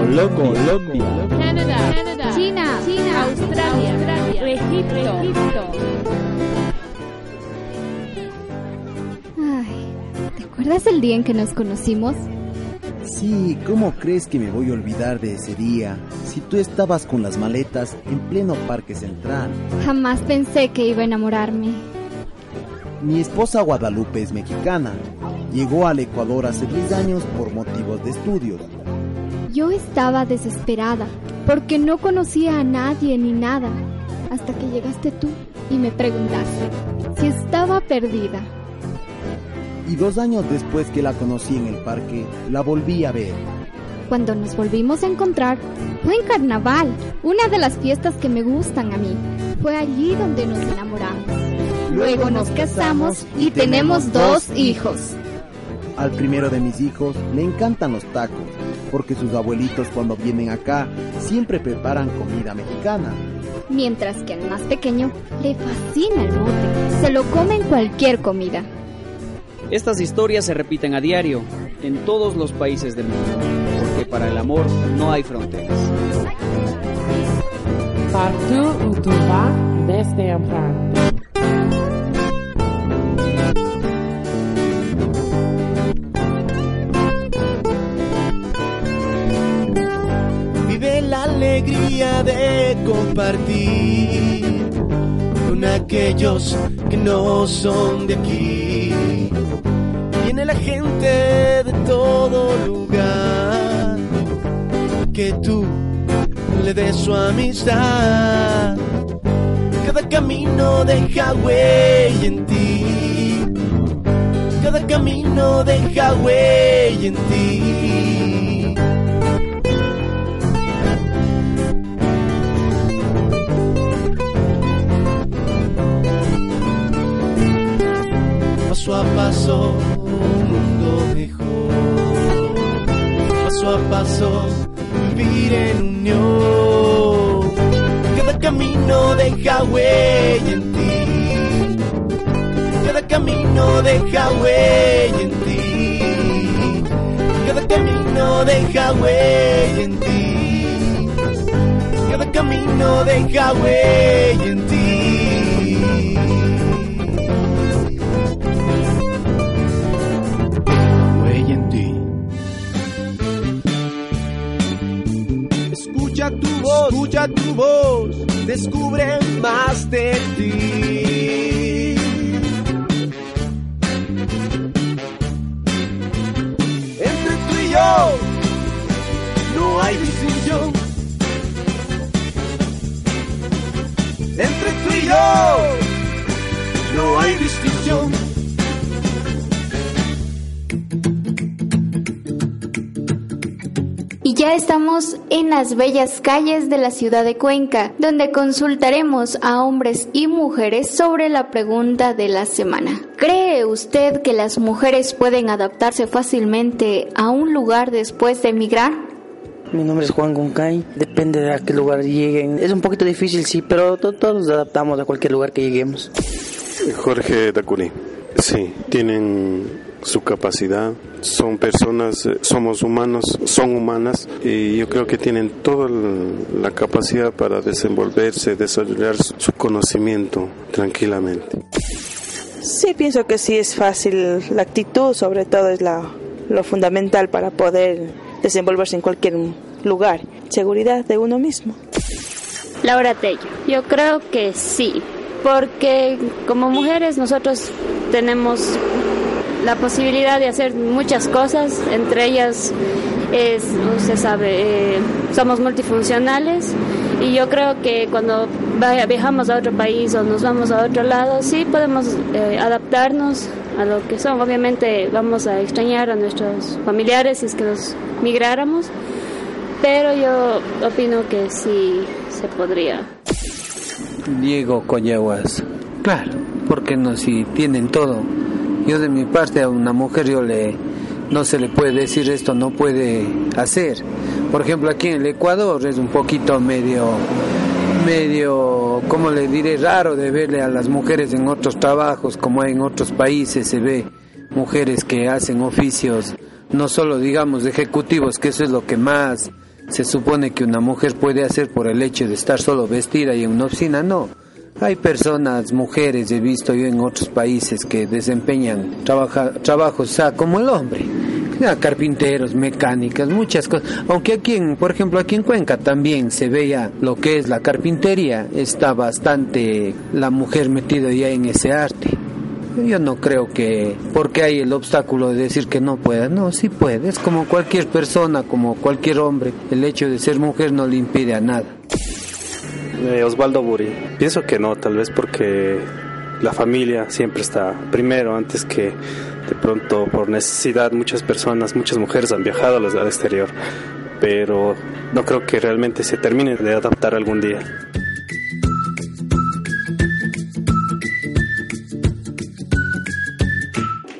Colombia, Canadá, China, China, Australia, Egipto. Ay, ¿te acuerdas el día en que nos conocimos? Sí, ¿cómo crees que me voy a olvidar de ese día? Si tú estabas con las maletas en pleno Parque Central. Jamás pensé que iba a enamorarme. Mi esposa Guadalupe es mexicana. Llegó al Ecuador hace 10 años por motivos de estudios. Yo estaba desesperada porque no conocía a nadie ni nada hasta que llegaste tú y me preguntaste si estaba perdida. Y dos años después que la conocí en el parque, la volví a ver. Cuando nos volvimos a encontrar fue en carnaval, una de las fiestas que me gustan a mí. Fue allí donde nos enamoramos. Luego nos casamos y tenemos dos hijos. Al primero de mis hijos le encantan los tacos, porque sus abuelitos cuando vienen acá siempre preparan comida mexicana. Mientras que al más pequeño le fascina el mote. Se lo come en cualquier comida. Estas historias se repiten a diario en todos los países del mundo, porque para el amor no hay fronteras. Partout où tu vas, desde alegría de compartir con aquellos que no son de aquí. Viene la gente de todo lugar que tú le des su amistad. Cada camino deja huella en ti. Cada camino deja huella en ti. Paso un mundo mejor. Paso a paso, vivir en unión. Cada camino deja huella en ti. Cada camino deja huella en ti. Cada camino deja huella en ti. Cada camino deja huella en ti. Escucha tu voz, descubre más de ti. Entre tú y yo no hay distinción. Entre tú y yo no hay distinción. Ya estamos en las bellas calles de la ciudad de Cuenca, donde consultaremos a hombres y mujeres sobre la pregunta de la semana. ¿Cree usted que las mujeres pueden adaptarse fácilmente a un lugar después de emigrar? Mi nombre es Juan Goncay, depende de a qué lugar lleguen. Es un poquito difícil, sí, pero to- todos nos adaptamos a cualquier lugar que lleguemos. Jorge Dacuni. Sí, tienen su capacidad, son personas, eh, somos humanos, son humanas y yo creo que tienen toda la capacidad para desenvolverse, desarrollar su, su conocimiento tranquilamente. Sí, pienso que sí es fácil. La actitud, sobre todo, es la, lo fundamental para poder desenvolverse en cualquier lugar. Seguridad de uno mismo. Laura Tello. Yo creo que sí, porque como mujeres nosotros tenemos la posibilidad de hacer muchas cosas, entre ellas es, usted sabe, eh, somos multifuncionales y yo creo que cuando viajamos a otro país o nos vamos a otro lado, sí podemos eh, adaptarnos a lo que son. Obviamente vamos a extrañar a nuestros familiares si es que nos migráramos, pero yo opino que sí se podría. Diego Coyaguas. Claro, porque no si tienen todo. Yo de mi parte a una mujer yo le no se le puede decir esto no puede hacer. Por ejemplo, aquí en el Ecuador es un poquito medio medio, ¿cómo le diré? Raro de verle a las mujeres en otros trabajos, como en otros países se ve mujeres que hacen oficios, no solo digamos ejecutivos, que eso es lo que más se supone que una mujer puede hacer por el hecho de estar solo vestida y en una oficina, no. Hay personas, mujeres, he visto yo en otros países que desempeñan trabaja, trabajos o sea, como el hombre. Carpinteros, mecánicas, muchas cosas. Aunque aquí, en, por ejemplo, aquí en Cuenca también se veía lo que es la carpintería, está bastante la mujer metida ya en ese arte. Yo no creo que porque hay el obstáculo de decir que no pueda, no, sí puede, es como cualquier persona, como cualquier hombre, el hecho de ser mujer no le impide a nada. Eh, Osvaldo Buri, pienso que no, tal vez porque la familia siempre está primero antes que de pronto por necesidad muchas personas, muchas mujeres han viajado al exterior, pero no creo que realmente se termine de adaptar algún día.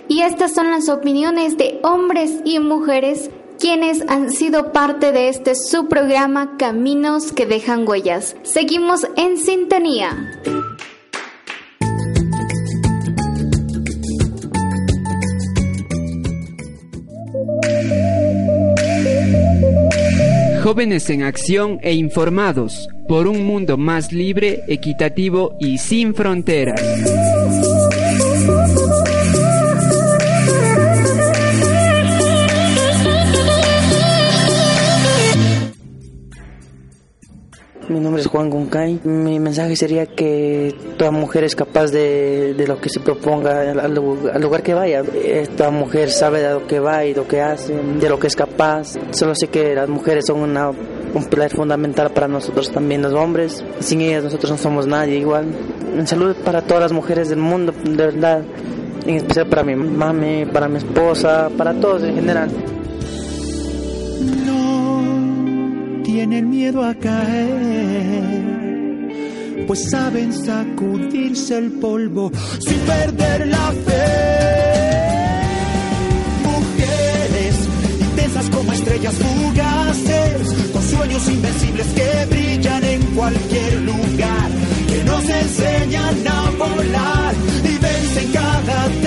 Y estas son las opiniones de hombres y mujeres quienes han sido parte de este su programa Caminos que dejan huellas. Seguimos en sintonía. Jóvenes en acción e informados por un mundo más libre, equitativo y sin fronteras. Mi nombre es Juan Guncay. Mi mensaje sería que toda mujer es capaz de, de lo que se proponga al, lugar que vaya. Toda mujer sabe de lo que va y lo que hace, de lo que es capaz. Solo sé que las mujeres son un pilar fundamental para nosotros también, los hombres. Sin ellas nosotros no somos nadie igual. En salud para todas las mujeres del mundo, de verdad. En especial para mi mami, para mi esposa, para todos en general. Tienen miedo a caer, pues saben sacudirse el polvo sin perder la fe. Mujeres intensas como estrellas fugaces, con sueños invencibles que brillan en cualquier lugar, que nos enseñan a volar y vencen cada tempestad,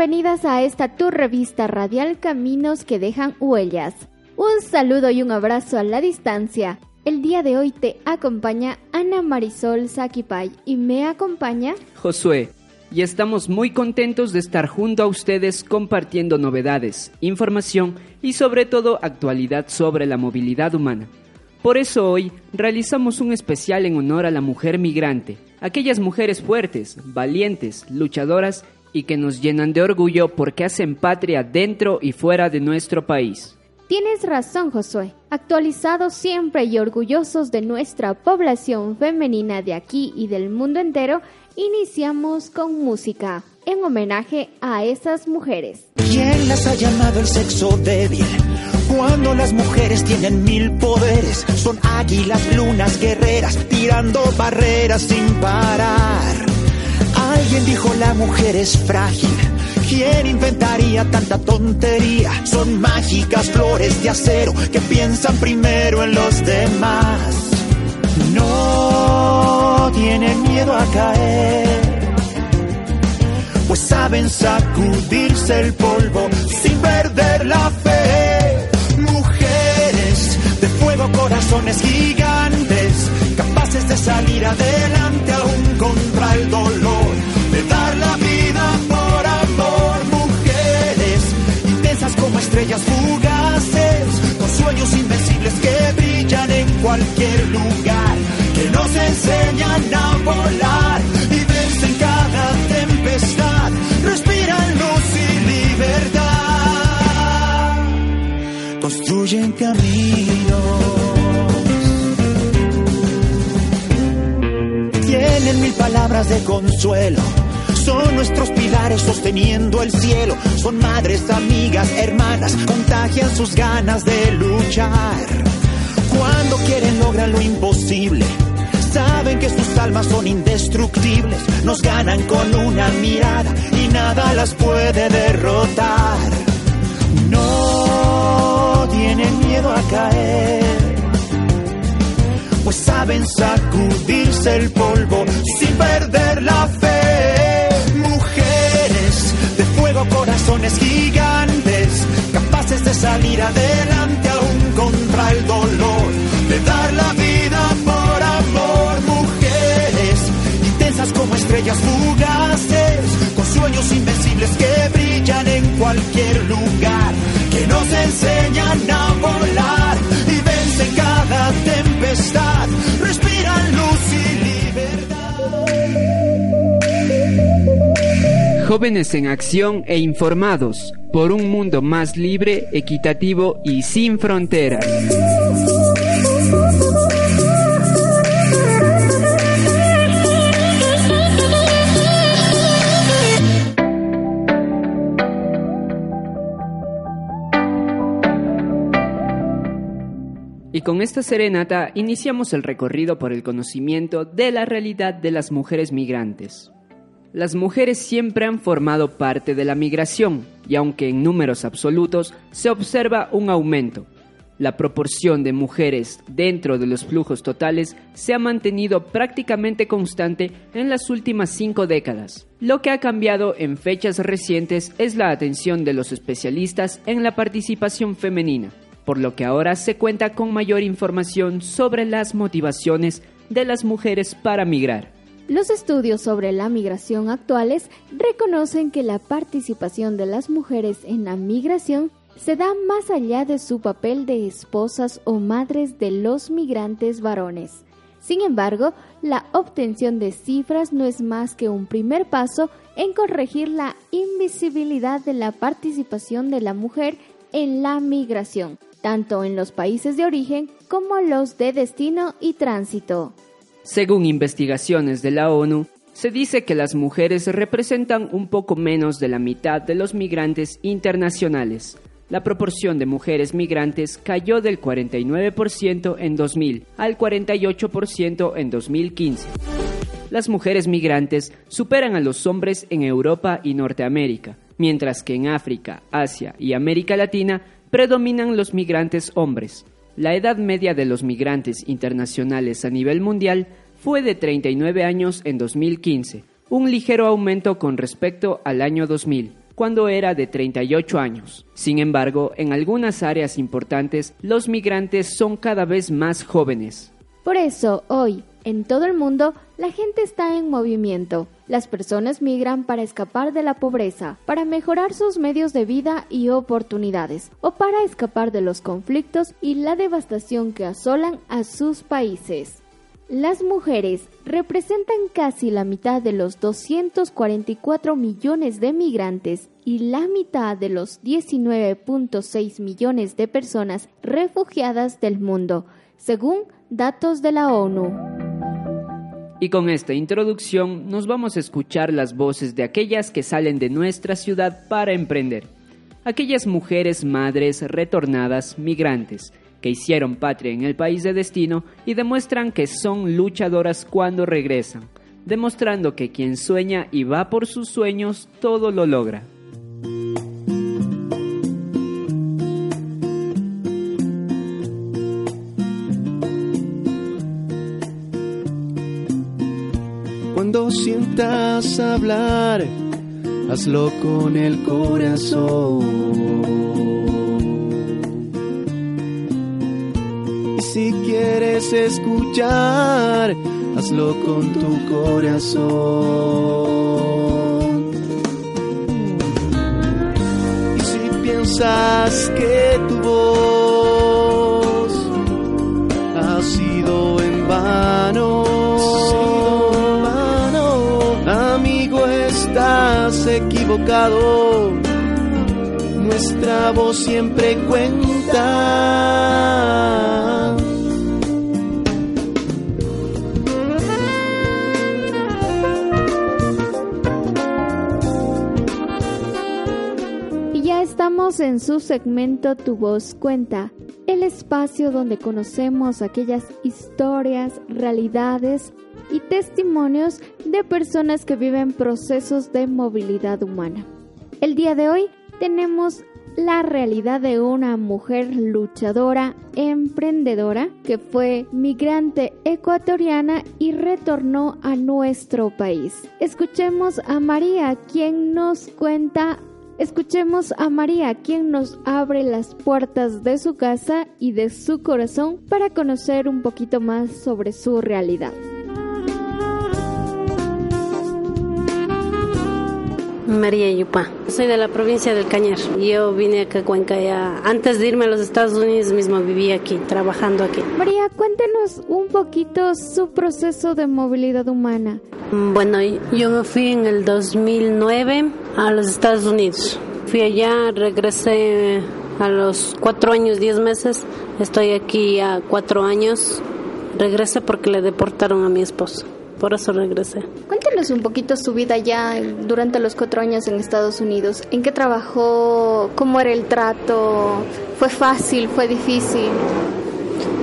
bienvenidas a esta tu revista radial Caminos que dejan huellas. Un saludo y un abrazo a la distancia. El día de hoy te acompaña Ana Marisol Saquipay y me acompaña Josué. Y estamos muy contentos de estar junto a ustedes compartiendo novedades, información y sobre todo actualidad sobre la movilidad humana. Por eso hoy realizamos un especial en honor a la mujer migrante, aquellas mujeres fuertes, valientes, luchadoras y que nos llenan de orgullo porque hacen patria dentro y fuera de nuestro país. Tienes razón, Josué. Actualizados siempre y orgullosos de nuestra población femenina de aquí y del mundo entero, iniciamos con música en homenaje a esas mujeres. ¿Quién las ha llamado el sexo débil? Cuando las mujeres tienen mil poderes, son águilas, lunas, guerreras, tirando barreras sin parar. Alguien dijo la mujer es frágil. ¿Quién inventaría tanta tontería? Son mágicas flores de acero que piensan primero en los demás. No tienen miedo a caer, pues saben sacudirse el polvo sin perder la fe. Mujeres de fuego, corazones gigantes, capaces de salir adelante aún contra el estrellas fugaces, con sueños invencibles que brillan en cualquier lugar, que nos enseñan a volar y vencen cada tempestad, respiran luz y libertad, construyen caminos. Tienen mil palabras de consuelo nuestros pilares sosteniendo el cielo. Son madres, amigas, hermanas, contagian sus ganas de luchar. Cuando quieren lograr lo imposible, saben que sus almas son indestructibles, nos ganan con una mirada y nada las puede derrotar. No tienen miedo a caer, pues saben sacudirse el polvo sin perder la fe. Corazones gigantes, capaces de salir adelante aún contra el dolor, de dar la vida por amor. Mujeres intensas como estrellas fugaces, con sueños invencibles que brillan en cualquier lugar, que nos enseñan a volar y vencen cada tempestad, Jóvenes en acción e informados por un mundo más libre, equitativo y sin fronteras. Y con esta serenata iniciamos el recorrido por el conocimiento de la realidad de las mujeres migrantes. Las mujeres siempre han formado parte de la migración y aunque en números absolutos se observa un aumento, la proporción de mujeres dentro de los flujos totales se ha mantenido prácticamente constante en las últimas cinco décadas. Lo que ha cambiado en fechas recientes es la atención de los especialistas en la participación femenina, por lo que ahora se cuenta con mayor información sobre las motivaciones de las mujeres para migrar. Los estudios sobre la migración actuales reconocen que la participación de las mujeres en la migración se da más allá de su papel de esposas o madres de los migrantes varones. Sin embargo, la obtención de cifras no es más que un primer paso en corregir la invisibilidad de la participación de la mujer en la migración, tanto en los países de origen como los de destino y tránsito. Según investigaciones de la ONU, se dice que las mujeres representan un poco menos de la mitad de los migrantes internacionales. La proporción de mujeres migrantes cayó del 49% en 2000 al 48% en 2015. Las mujeres migrantes superan a los hombres en Europa y Norteamérica, mientras que en África, Asia y América Latina predominan los migrantes hombres. La edad media de los migrantes internacionales a nivel mundial fue de 39 años en 2015, un ligero aumento con respecto al año 2000, cuando era de 38 años. Sin embargo, en algunas áreas importantes, los migrantes son cada vez más jóvenes. Por eso, hoy, en todo el mundo, la gente está en movimiento. Las personas migran para escapar de la pobreza, para mejorar sus medios de vida y oportunidades, o para escapar de los conflictos y la devastación que asolan a sus países. Las mujeres representan casi la mitad de los 244 millones de migrantes y la mitad de los 19.6 millones de personas refugiadas del mundo, según datos de la ONU. Y con esta introducción nos vamos a escuchar las voces de aquellas que salen de nuestra ciudad para emprender. Aquellas mujeres madres retornadas migrantes que hicieron patria en el país de destino y demuestran que son luchadoras cuando regresan, demostrando que quien sueña y va por sus sueños todo lo logra. Cuando sientas hablar, hazlo con el corazón. Quieres escuchar, hazlo con tu corazón. Y si piensas que tu voz ha sido en vano, amigo, estás equivocado. Nuestra voz siempre cuenta. En su segmento Tu voz cuenta. el espacio donde conocemos aquellas historias, realidades y testimonios de personas que viven procesos de movilidad humana. El día de hoy tenemos la realidad de una mujer luchadora, emprendedora, que fue migrante ecuatoriana y retornó a nuestro país. Escuchemos a María, quien nos cuenta Escuchemos a María, quien nos abre las puertas de su casa y de su corazón para conocer un poquito más sobre su realidad. María Yupa. Soy de la provincia del Cañar. Yo vine acá a Cuenca ya. Antes de irme a los Estados Unidos mismo viví aquí, trabajando aquí. María, cuéntenos un poquito su proceso de movilidad humana. Bueno, yo me fui en el 2009 a los Estados Unidos. Fui allá, regresé a los cuatro años, diez meses. Estoy aquí a cuatro años. Regresé porque le deportaron a mi esposo por eso regresé. Cuéntenos un poquito su vida ya durante los cuatro años en Estados Unidos. ¿En qué trabajó? ¿Cómo era el trato? ¿Fue fácil? ¿Fue difícil?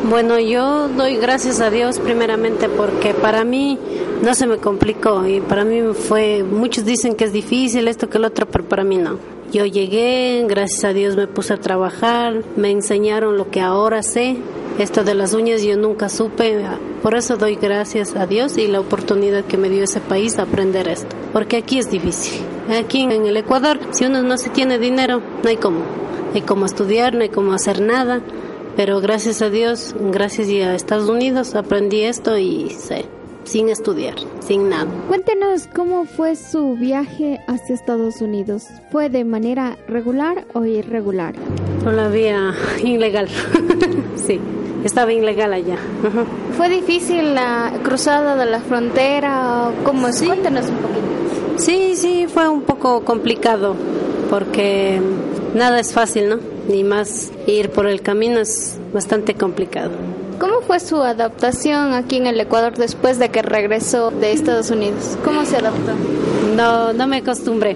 Bueno, yo doy gracias a Dios primeramente porque para mí no se me complicó y para mí fue, muchos dicen que es difícil esto que el otro, pero para mí no. Yo llegué, gracias a Dios me puse a trabajar, me enseñaron lo que ahora sé esto de las uñas yo nunca supe, por eso doy gracias a Dios y la oportunidad que me dio ese país a aprender esto, porque aquí es difícil. Aquí en el Ecuador, si uno no se tiene dinero, no hay cómo, no hay cómo estudiar, no hay cómo hacer nada, pero gracias a Dios, gracias a Estados Unidos aprendí esto y sé sin estudiar, sin nada. Cuéntenos cómo fue su viaje hacia Estados Unidos. ¿Fue de manera regular o irregular? Por la vía ilegal, sí estaba ilegal allá. ¿Fue difícil la cruzada de la frontera? ¿Cómo sí. Cuéntanos un poquito. Sí, sí, fue un poco complicado porque nada es fácil, ¿no? Ni más ir por el camino es bastante complicado. ¿Cómo fue su adaptación aquí en el Ecuador después de que regresó de Estados Unidos? ¿Cómo se adaptó? No, no me acostumbré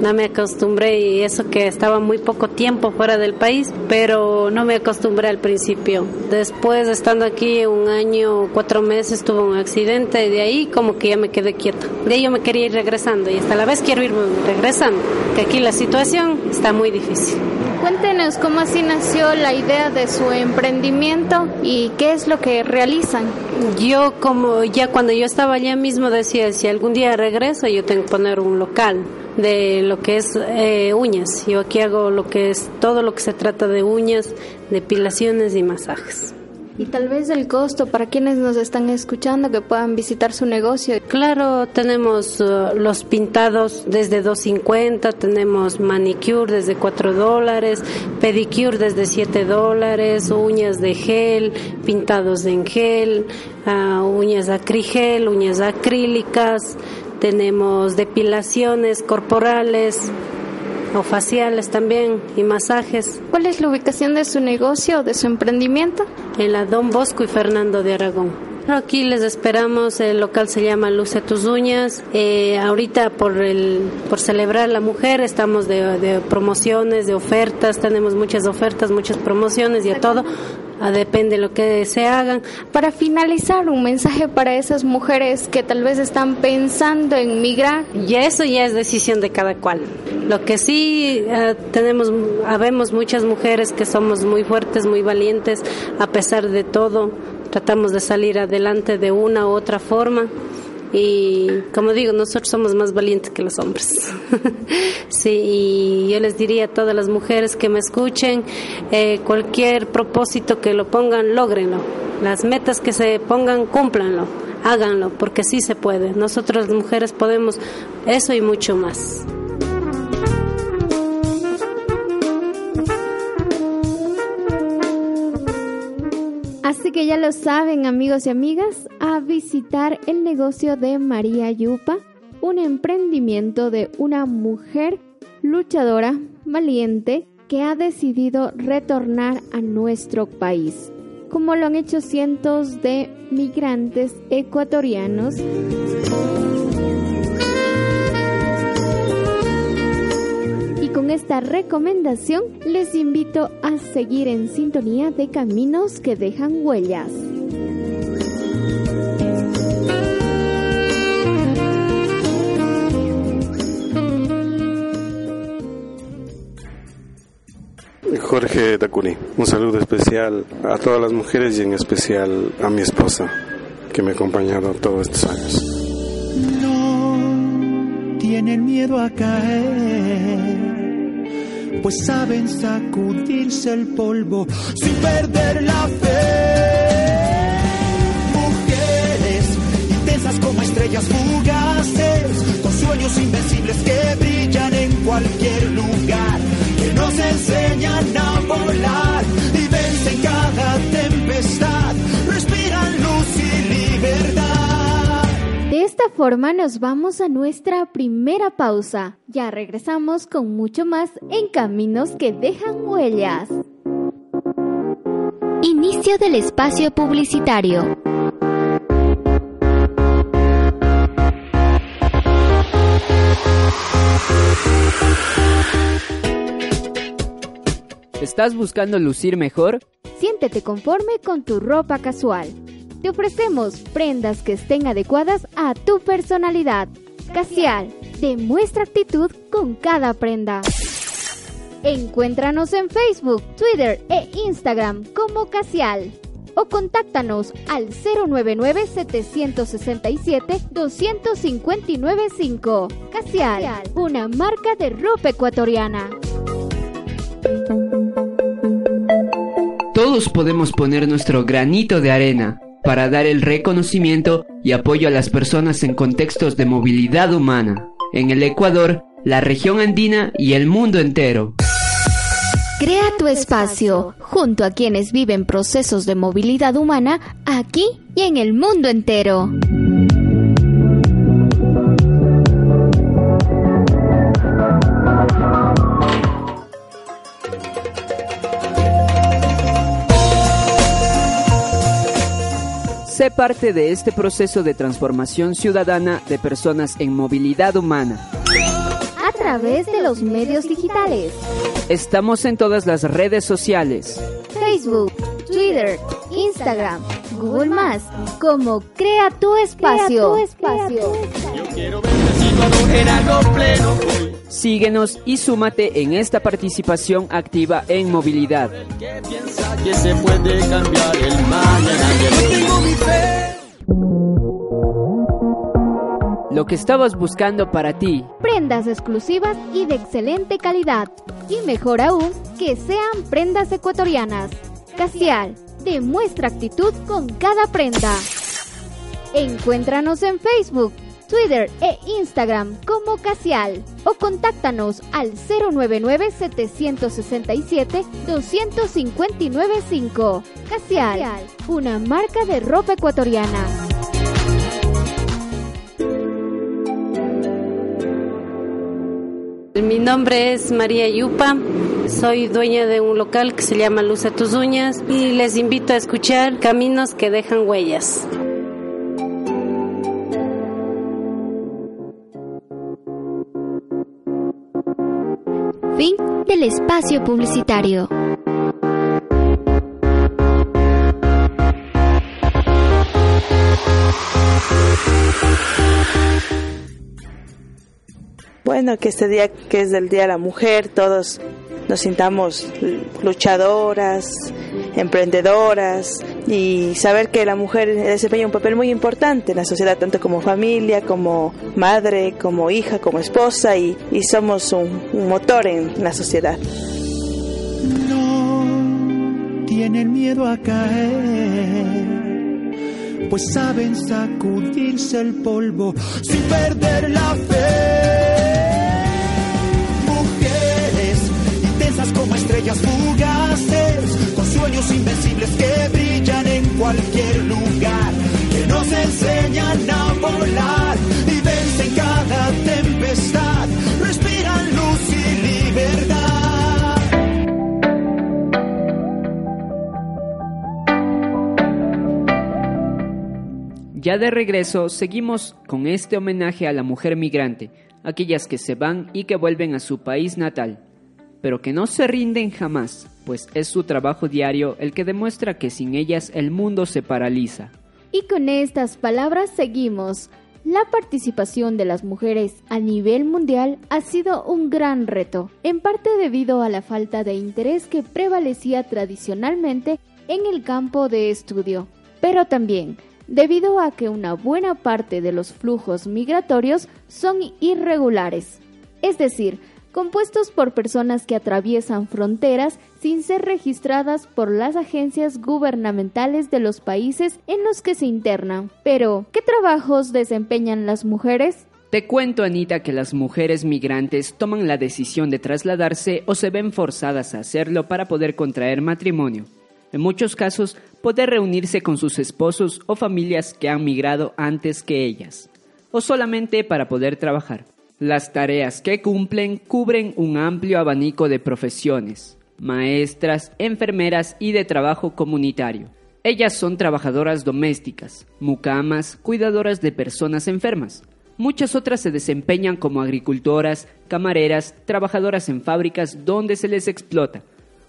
no me acostumbré y eso que estaba muy poco tiempo fuera del país, pero no me acostumbré al principio. Después, estando aquí un año, cuatro meses, tuve un accidente y de ahí como que ya me quedé quieta. De ahí yo me quería ir regresando y hasta la vez quiero irme regresando, que aquí la situación está muy difícil. Cuéntenos cómo así nació la idea de su emprendimiento y qué es lo que realizan. Yo como ya cuando yo estaba allá mismo decía, si algún día regreso yo tengo que poner un local de lo que es eh, uñas. Yo aquí hago lo que es todo lo que se trata de uñas, depilaciones y masajes. Y tal vez el costo para quienes nos están escuchando que puedan visitar su negocio. Claro, tenemos uh, los pintados desde 2.50, tenemos manicure desde 4 dólares, pedicure desde 7 dólares, uñas de gel, pintados en gel, uh, uñas acrigel, uñas acrílicas, tenemos depilaciones corporales o faciales también y masajes. ¿Cuál es la ubicación de su negocio o de su emprendimiento? En la Don Bosco y Fernando de Aragón. Aquí les esperamos, el local se llama Luce tus uñas. Eh, ahorita por el por celebrar la mujer estamos de, de, promociones, de ofertas, tenemos muchas ofertas, muchas promociones y a todo depende de lo que se hagan. Para finalizar, un mensaje para esas mujeres que tal vez están pensando en migrar. Y eso ya es decisión de cada cual. Lo que sí eh, tenemos, habemos muchas mujeres que somos muy fuertes, muy valientes, a pesar de todo, tratamos de salir adelante de una u otra forma y como digo, nosotros somos más valientes que los hombres. sí, y yo les diría a todas las mujeres que me escuchen, eh, cualquier propósito que lo pongan, logrenlo. Las metas que se pongan, cúmplanlo, háganlo, porque sí se puede. Nosotros las mujeres podemos eso y mucho más. Así que ya lo saben amigos y amigas, a visitar el negocio de María Yupa, un emprendimiento de una mujer luchadora, valiente, que ha decidido retornar a nuestro país, como lo han hecho cientos de migrantes ecuatorianos. Con esta esta recomendación, les invito a seguir en sintonía de caminos que dejan huellas. Jorge Takuni, un saludo especial a todas las mujeres y en especial a mi esposa que me ha acompañado todos estos años. No tienen miedo a caer, pues saben sacudirse el polvo sin perder la fe. Mujeres intensas como estrellas fugaces, con sueños invencibles que brillan en cualquier lugar, que nos enseñan a volar y vencen cada tempestad, esta forma nos vamos a nuestra primera pausa. Ya regresamos con mucho más en Caminos que dejan huellas. Inicio del espacio publicitario. ¿Estás buscando lucir mejor? Siéntete conforme con tu ropa casual. Te ofrecemos prendas que estén adecuadas a tu personalidad. Casial, demuestra actitud con cada prenda. Encuéntranos en Facebook, Twitter e Instagram como Casial o contáctanos al 099-767-2595. Casial, una marca de ropa ecuatoriana. Todos podemos poner nuestro granito de arena para dar el reconocimiento y apoyo a las personas en contextos de movilidad humana, en el Ecuador, la región andina y el mundo entero. Crea tu espacio junto a quienes viven procesos de movilidad humana aquí y en el mundo entero. Sé parte de este proceso de transformación ciudadana de personas en movilidad humana. A través de los medios digitales. Estamos en todas las redes sociales. Facebook, Twitter, Instagram, Google Más, como Crea tu espacio. Yo quiero verte algo pleno. Síguenos y súmate en esta participación activa en movilidad. Que que se puede cambiar el. Lo que estabas buscando para ti. Prendas exclusivas y de excelente calidad. Y mejor aún, que sean prendas ecuatorianas. Casial, demuestra actitud con cada prenda. Encuéntranos en Facebook, Twitter e Instagram como Casial o contáctanos al 099-767-2595. Casial, una marca de ropa ecuatoriana. Mi nombre es María Yupa, soy dueña de un local que se llama Luz a tus uñas y les invito a escuchar Caminos que dejan huellas. Del espacio publicitario. Bueno, que este día que es del Día de la Mujer, todos nos sintamos luchadoras, emprendedoras y saber que la mujer desempeña un papel muy importante en la sociedad, tanto como familia, como madre, como hija, como esposa y, somos un motor en la sociedad. No tienen miedo a caer, pues saben sacudirse el polvo sin perder la fe. Estrellas fugaces, con sueños invencibles que brillan en cualquier lugar, que nos enseñan a volar y vencen cada tempestad, respiran luz y libertad. Ya de regreso, seguimos con este homenaje a la mujer migrante, aquellas que se van y que vuelven a su país natal. Pero que no se rinden jamás, pues es su trabajo diario el que demuestra que sin ellas el mundo se paraliza. Y con estas palabras seguimos. La participación de las mujeres a nivel mundial ha sido un gran reto, en parte debido a la falta de interés que prevalecía tradicionalmente en el campo de estudio, pero también debido a que una buena parte de los flujos migratorios son irregulares, es decir, compuestos por personas que atraviesan fronteras sin ser registradas por las agencias gubernamentales de los países en los que se internan. Pero, ¿qué trabajos desempeñan las mujeres? Te cuento, Anita, que las mujeres migrantes toman la decisión de trasladarse o se ven forzadas a hacerlo para poder contraer matrimonio. En muchos casos, poder reunirse con sus esposos o familias que han migrado antes que ellas, o solamente para poder trabajar. Las tareas que cumplen cubren un amplio abanico de profesiones, maestras, enfermeras y de trabajo comunitario. Ellas son trabajadoras domésticas, mucamas, cuidadoras de personas enfermas. Muchas otras se desempeñan como agricultoras, camareras, trabajadoras en fábricas donde se les explota.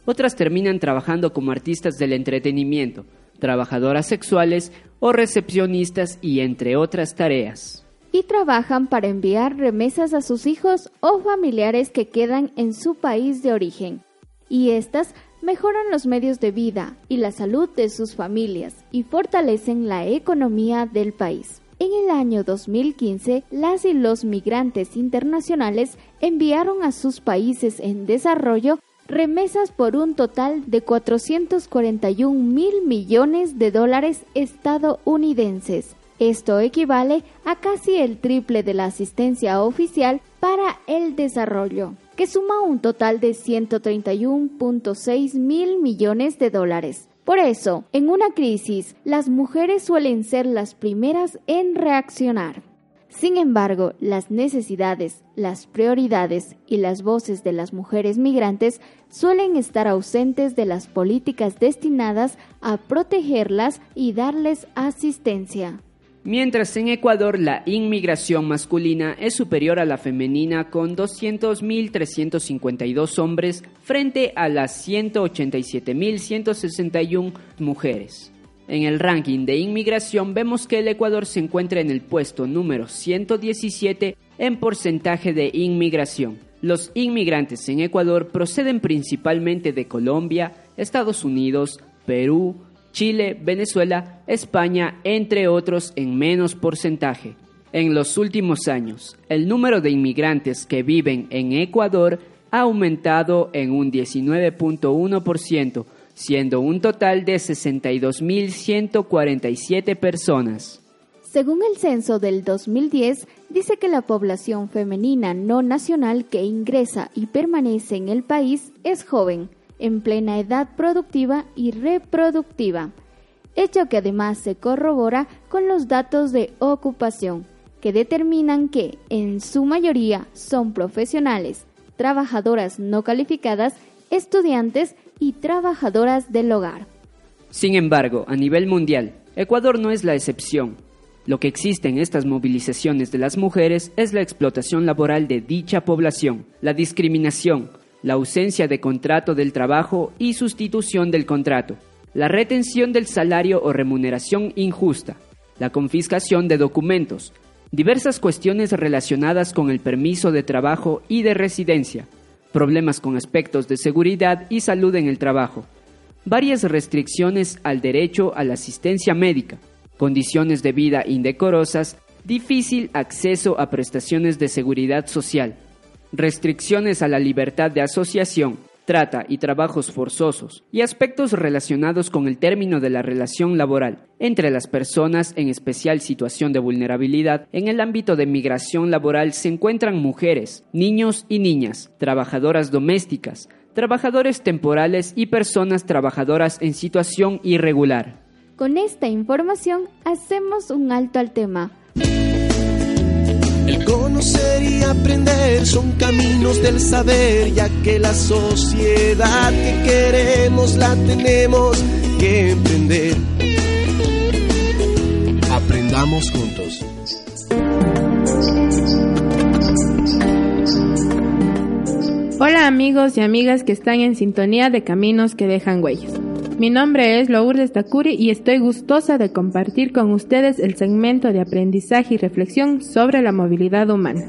Otras terminan trabajando como artistas del entretenimiento, trabajadoras sexuales o recepcionistas y entre otras tareas y trabajan para enviar remesas a sus hijos o familiares que quedan en su país de origen. Y estas mejoran los medios de vida y la salud de sus familias y fortalecen la economía del país. En el año 2015, las y los migrantes internacionales enviaron a sus países en desarrollo remesas por un total de 441 mil millones de dólares estadounidenses. Esto equivale a casi el triple de la asistencia oficial para el desarrollo, que suma un total de 131.6 mil millones de dólares. Por eso, en una crisis, las mujeres suelen ser las primeras en reaccionar. Sin embargo, las necesidades, las prioridades y las voces de las mujeres migrantes suelen estar ausentes de las políticas destinadas a protegerlas y darles asistencia mientras en Ecuador la inmigración masculina es superior a la femenina con 200.352 hombres frente a las 187.161 mujeres. En el ranking de inmigración vemos que el Ecuador se encuentra en el puesto número 117 en porcentaje de inmigración. Los inmigrantes en Ecuador proceden principalmente de Colombia, Estados Unidos, Perú, Chile, Venezuela, España, entre otros en menos porcentaje. En los últimos años, el número de inmigrantes que viven en Ecuador ha aumentado en un 19.1%, siendo un total de 62.147 personas. Según el censo del 2010, dice que la población femenina no nacional que ingresa y permanece en el país es joven, en plena edad productiva y reproductiva, hecho que además se corrobora con los datos de ocupación, que determinan que en su mayoría son profesionales, trabajadoras no calificadas, estudiantes y trabajadoras del hogar. Sin embargo, a nivel mundial, Ecuador no es la excepción. Lo que existe en estas movilizaciones de las mujeres es la explotación laboral de dicha población, la discriminación, la ausencia de contrato del trabajo y sustitución del contrato, la retención del salario o remuneración injusta, la confiscación de documentos, diversas cuestiones relacionadas con el permiso de trabajo y de residencia, problemas con aspectos de seguridad y salud en el trabajo, varias restricciones al derecho a la asistencia médica, condiciones de vida indecorosas, difícil acceso a prestaciones de seguridad social, restricciones a la libertad de asociación, trata y trabajos forzosos, y aspectos relacionados con el término de la relación laboral entre las personas en especial situación de vulnerabilidad. En el ámbito de migración laboral se encuentran mujeres, niños y niñas, trabajadoras domésticas, trabajadores temporales y personas trabajadoras en situación irregular. Con esta información hacemos un alto al tema el conocer y aprender son caminos del saber, ya que la sociedad que queremos la tenemos que emprender. Aprendamos juntos. Hola amigos y amigas que están en sintonía de Caminos que dejan huellas. Mi nombre es Lourdes Takuri y estoy gustosa de compartir con ustedes el segmento de aprendizaje y reflexión sobre la movilidad humana.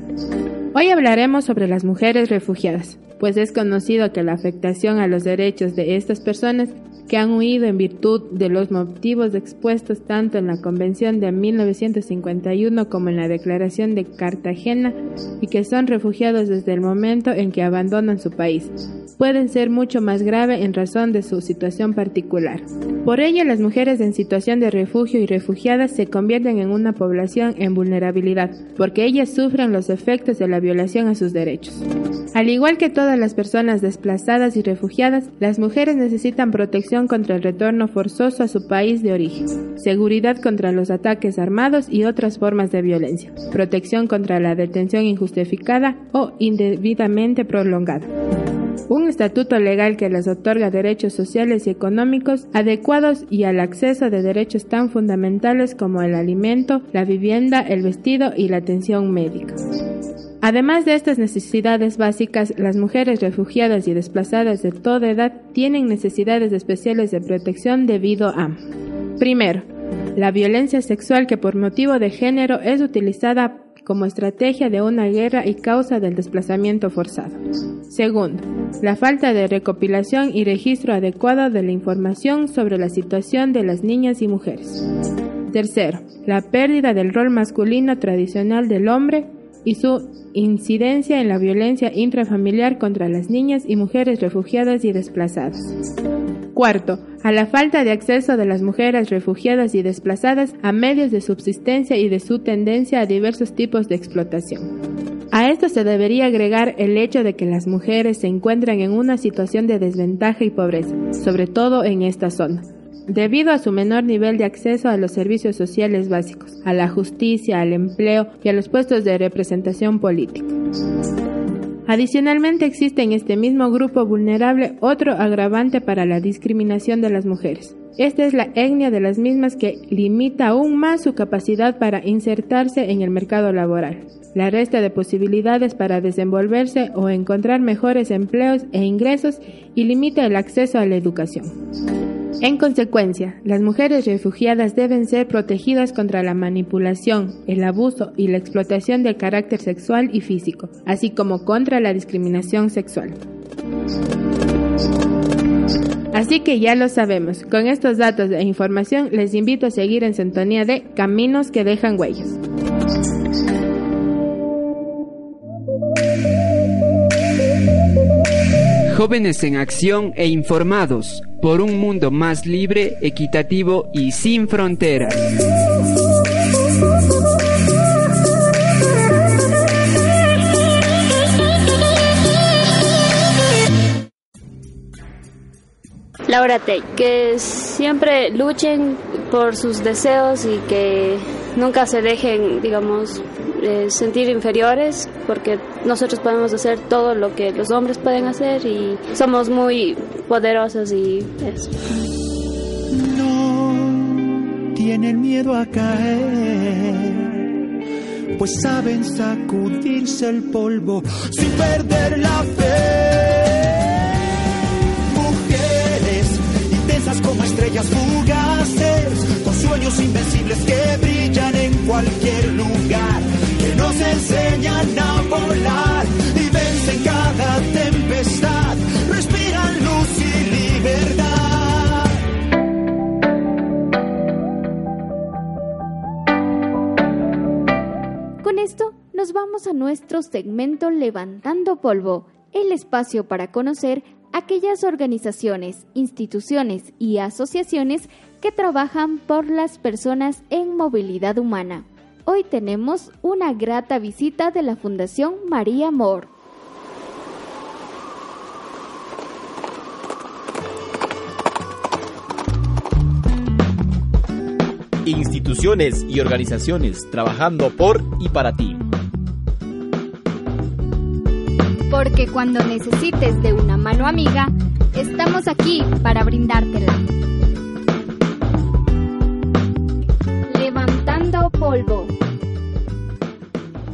Hoy hablaremos sobre las mujeres refugiadas, pues es conocido que la afectación a los derechos de estas personas que han huido en virtud de los motivos expuestos tanto en la Convención de 1951 como en la Declaración de Cartagena y que son refugiados desde el momento en que abandonan su país, pueden ser mucho más grave en razón de su situación particular. Por ello, las mujeres en situación de refugio y refugiadas se convierten en una población en vulnerabilidad, porque ellas sufren los efectos de la violación a sus derechos. Al igual que todas las personas desplazadas y refugiadas, las mujeres necesitan protección contra el retorno forzoso a su país de origen, seguridad contra los ataques armados y otras formas de violencia, protección contra la detención injustificada o indebidamente prolongada un estatuto legal que les otorga derechos sociales y económicos adecuados y al acceso de derechos tan fundamentales como el alimento, la vivienda, el vestido y la atención médica. Además de estas necesidades básicas, las mujeres refugiadas y desplazadas de toda edad tienen necesidades especiales de protección debido a Primero, la violencia sexual que por motivo de género es utilizada como estrategia de una guerra y causa del desplazamiento forzado. Segundo, la falta de recopilación y registro adecuado de la información sobre la situación de las niñas y mujeres. Tercero, la pérdida del rol masculino tradicional del hombre y su incidencia en la violencia intrafamiliar contra las niñas y mujeres refugiadas y desplazadas. Cuarto, a la falta de acceso de las mujeres refugiadas y desplazadas a medios de subsistencia y de su tendencia a diversos tipos de explotación. A esto se debería agregar el hecho de que las mujeres se encuentran en una situación de desventaja y pobreza, sobre todo en esta zona, debido a su menor nivel de acceso a los servicios sociales básicos, a la justicia, al empleo y a los puestos de representación política. Adicionalmente existe en este mismo grupo vulnerable otro agravante para la discriminación de las mujeres. Esta es la etnia de las mismas que limita aún más su capacidad para insertarse en el mercado laboral. La resta de posibilidades para desenvolverse o encontrar mejores empleos e ingresos y limita el acceso a la educación. En consecuencia, las mujeres refugiadas deben ser protegidas contra la manipulación, el abuso y la explotación de carácter sexual y físico, así como contra la discriminación sexual. Así que ya lo sabemos, con estos datos e información les invito a seguir en sintonía de Caminos que dejan huellas. Jóvenes en acción e informados por un mundo más libre, equitativo y sin fronteras. Laura Tay, que siempre luchen por sus deseos y que nunca se dejen, digamos, eh, sentir inferiores, porque nosotros podemos hacer todo lo que los hombres pueden hacer y somos muy poderosos y eso. No tienen miedo a caer, pues saben sacudirse el polvo sin perder la fe. Mujeres intensas como estrellas fugaces, con sueños invencibles que cualquier lugar nos enseñan a volar y vencen cada tempestad, respiran luz y libertad. Con esto nos vamos a nuestro segmento Levantando Polvo, el espacio para conocer aquellas organizaciones, instituciones y asociaciones que trabajan por las personas en movilidad humana. Hoy tenemos una grata visita de la Fundación María Amor. Instituciones y organizaciones trabajando por y para ti. Porque cuando necesites de una mano amiga, estamos aquí para brindártela. Levantando polvo.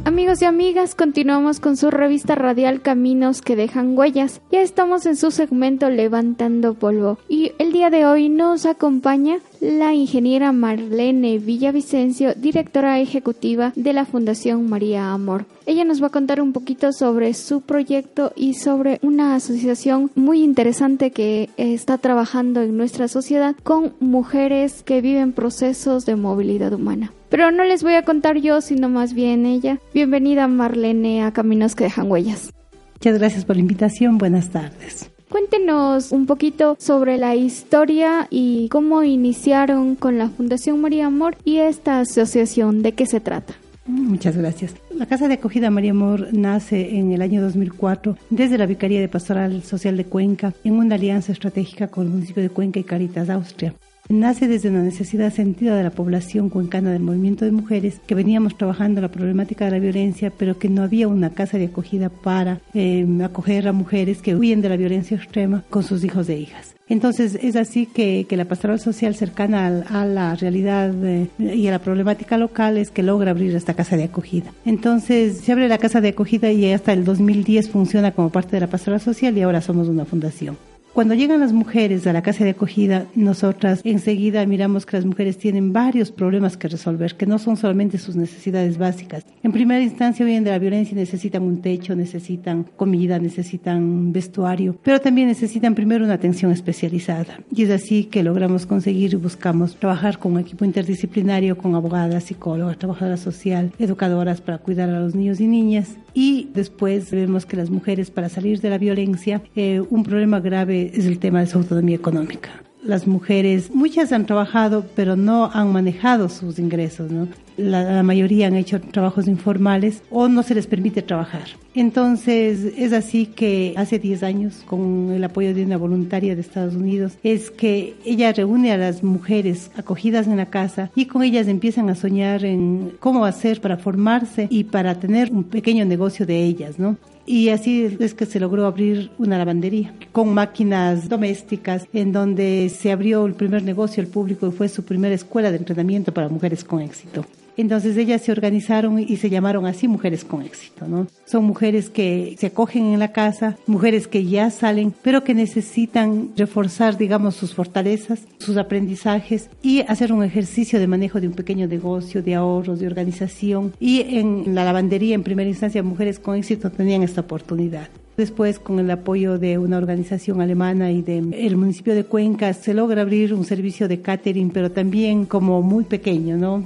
Amigos y amigas, continuamos con su revista radial Caminos que dejan huellas. Ya estamos en su segmento Levantando Polvo y el día de hoy nos acompaña la ingeniera Marlene Villavicencio, directora ejecutiva de la Fundación María Amor. Ella nos va a contar un poquito sobre su proyecto y sobre una asociación muy interesante que está trabajando en nuestra sociedad con mujeres que viven procesos de movilidad humana. Pero no les voy a contar yo, sino más bien ella. Bienvenida Marlene a Caminos que dejan huellas. Muchas gracias por la invitación. Buenas tardes. Cuéntenos un poquito sobre la historia y cómo iniciaron con la Fundación María Amor y esta asociación, ¿de qué se trata? Muchas gracias. La Casa de Acogida María Amor nace en el año 2004 desde la Vicaría de Pastoral Social de Cuenca en una alianza estratégica con el municipio de Cuenca y Caritas Austria. Nace desde una necesidad sentida de la población cuencana del movimiento de mujeres que veníamos trabajando la problemática de la violencia, pero que no había una casa de acogida para eh, acoger a mujeres que huyen de la violencia extrema con sus hijos e hijas. Entonces es así que, la pastoral social cercana a, la realidad eh, y a la problemática local es que logra abrir esta casa de acogida. Entonces se abre la casa de acogida y hasta el 2010 funciona como parte de la pastoral social y ahora somos una fundación. Cuando llegan las mujeres a la casa de acogida, nosotras enseguida miramos que las mujeres tienen varios problemas que resolver, que no son solamente sus necesidades básicas. En primera instancia vienen de la violencia y necesitan un techo, necesitan comida, necesitan vestuario, pero también necesitan primero una atención especializada. Y es así que logramos conseguir y buscamos trabajar con un equipo interdisciplinario, con abogadas, psicólogas, trabajadoras social, educadoras para cuidar a los niños y niñas. Y después vemos que las mujeres para salir de la violencia, eh, un problema grave es el tema de su autonomía económica. Las mujeres, muchas han trabajado, pero no han manejado sus ingresos, ¿no? La, mayoría han hecho trabajos informales o no se les permite trabajar. Entonces, es así que hace 10 años, con el apoyo de una voluntaria de Estados Unidos, es que ella reúne a las mujeres acogidas en la casa y con ellas empiezan a soñar en cómo hacer para formarse y para tener un pequeño negocio de ellas, ¿no? Y así es que se logró abrir una lavandería con máquinas domésticas en donde se abrió el primer negocio al público y fue su primera escuela de entrenamiento para mujeres con éxito. Entonces ellas se organizaron y se llamaron así mujeres con éxito, ¿no? Son mujeres que se acogen en la casa, mujeres que ya salen, pero que necesitan reforzar, digamos, sus fortalezas, sus aprendizajes y hacer un ejercicio de manejo de un pequeño negocio, de ahorros, de organización. Y en la lavandería, en primera instancia, mujeres con éxito tenían esta oportunidad. Después, con el apoyo de una organización alemana y del municipio de Cuenca, se logra abrir un servicio de catering, pero también como muy pequeño, ¿no?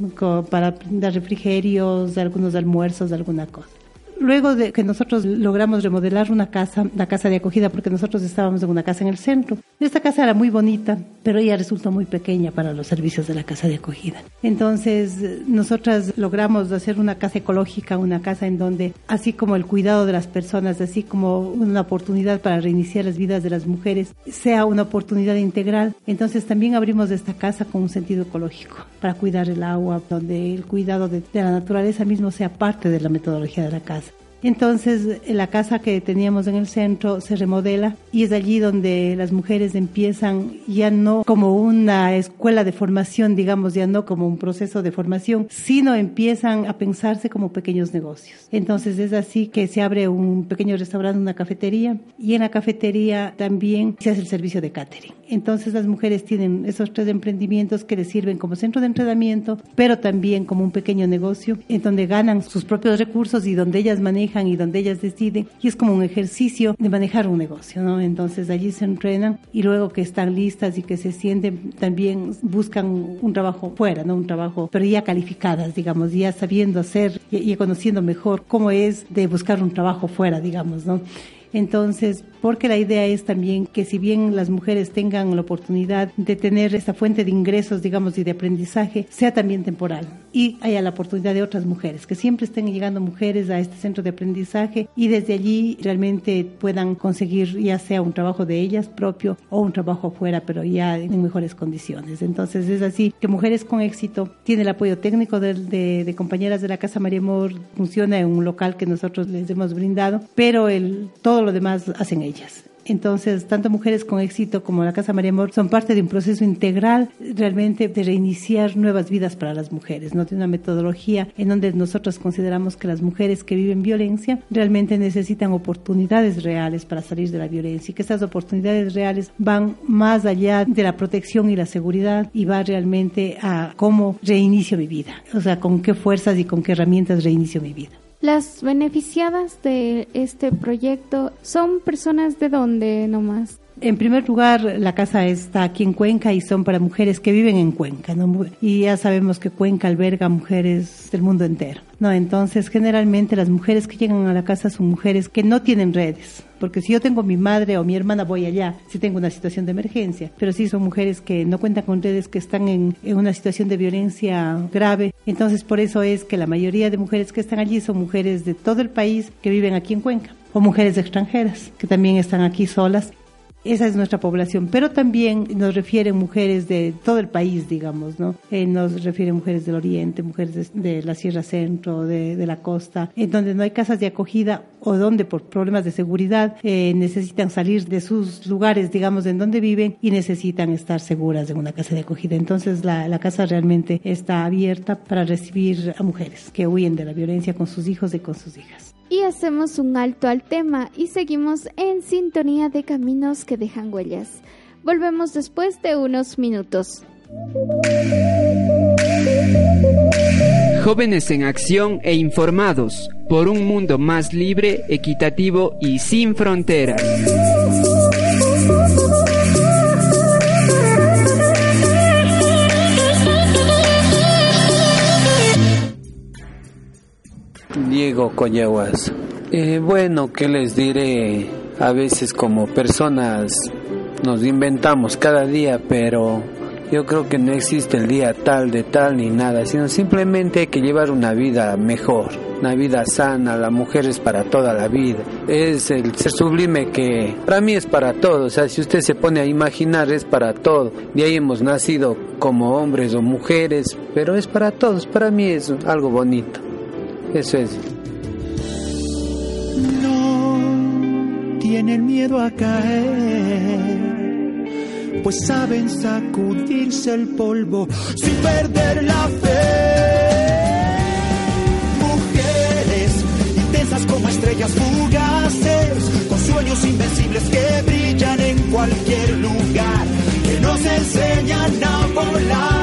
para dar refrigerios, algunos almuerzos, alguna cosa. Luego de que nosotros logramos remodelar una casa, la casa de acogida, porque nosotros estábamos en una casa en el centro. Esta casa era muy bonita, pero ella resultó muy pequeña para los servicios de la casa de acogida. Entonces, nosotras logramos hacer una casa ecológica, una casa en donde, así como el cuidado de las personas, así como una oportunidad para reiniciar las vidas de las mujeres, sea una oportunidad integral. Entonces, también abrimos esta casa con un sentido ecológico, para cuidar el agua, donde el cuidado de, de la naturaleza mismo sea parte de la metodología de la casa. Entonces la casa que teníamos en el centro se remodela y es allí donde las mujeres empiezan ya no como una escuela de formación, digamos, ya no como un proceso de formación, sino empiezan a pensarse como pequeños negocios. Entonces es así que se abre un pequeño restaurante, una cafetería y en la cafetería también se hace el servicio de catering. Entonces las mujeres tienen esos tres emprendimientos que les sirven como centro de entrenamiento, pero también como un pequeño negocio en donde ganan sus propios recursos y donde ellas manejan y donde ellas deciden y es como un ejercicio de manejar un negocio, ¿no? Entonces allí se entrenan y luego que están listas y que se sienten también buscan un trabajo fuera, ¿no? Un trabajo, pero ya calificadas, digamos, ya sabiendo hacer y, y conociendo mejor cómo es de buscar un trabajo fuera, digamos, ¿no? Entonces, porque la idea es también que si bien las mujeres tengan la oportunidad de tener esta fuente de ingresos, digamos, y de aprendizaje, sea también temporal y haya la oportunidad de otras mujeres, que siempre estén llegando mujeres a este centro de aprendizaje y desde allí realmente puedan conseguir ya sea un trabajo de ellas propio o un trabajo afuera, pero ya en mejores condiciones. Entonces es así que Mujeres con Éxito tiene el apoyo técnico de, de, compañeras de la Casa María Amor, funciona en un local que nosotros les hemos brindado, pero el, todo lo demás hacen ellas. Entonces, tanto mujeres con éxito como la Casa María Amor son parte de un proceso integral realmente de reiniciar nuevas vidas para las mujeres, no tiene una metodología en donde nosotros consideramos que las mujeres que viven violencia realmente necesitan oportunidades reales para salir de la violencia y que estas oportunidades reales van más allá de la protección y la seguridad y va realmente a cómo reinicio mi vida, o sea, con qué fuerzas y con qué herramientas reinicio mi vida. Las beneficiadas de este proyecto son personas de dónde nomás. En primer lugar, la casa está aquí en Cuenca y son para mujeres que viven en Cuenca, ¿no? Y ya sabemos que Cuenca alberga mujeres del mundo entero, ¿no? Entonces, generalmente las mujeres que llegan a la casa son mujeres que no tienen redes, porque si yo tengo mi madre o mi hermana voy allá, si tengo una situación de emergencia, pero sí son mujeres que no cuentan con redes, que están en, en una situación de violencia grave, entonces por eso es que la mayoría de mujeres que están allí son mujeres de todo el país que viven aquí en Cuenca o mujeres extranjeras que también están aquí solas esa es nuestra población, pero también nos refieren mujeres de todo el país, digamos, ¿no? Eh, nos refieren mujeres del oriente, mujeres de, la Sierra Centro, de, la costa, en donde no hay casas de acogida o donde por problemas de seguridad eh, necesitan salir de sus lugares, digamos, en donde viven y necesitan estar seguras en una casa de acogida. Entonces la casa realmente está abierta para recibir a mujeres que huyen de la violencia con sus hijos y con sus hijas y hacemos un alto al tema y seguimos en sintonía de caminos que dejan huellas. Volvemos después de unos minutos. Jóvenes en acción e informados por un mundo más libre, equitativo y sin fronteras. Diego Coyaguas. Eh, bueno, ¿qué les diré? A veces como personas nos inventamos cada día, pero yo creo que no existe el día tal de tal ni nada, sino simplemente hay que llevar una vida mejor, una vida sana. La mujer es para toda la vida. Es el ser sublime que para mí es para todo. O sea, si usted se pone a imaginar, es para todo. De ahí hemos nacido como hombres o mujeres, pero es para todos. Para mí es algo bonito. Eso es. No tienen miedo a caer, pues saben sacudirse el polvo sin perder la fe. Mujeres intensas como estrellas fugaces, con sueños invencibles que brillan en cualquier lugar, que nos enseñan a volar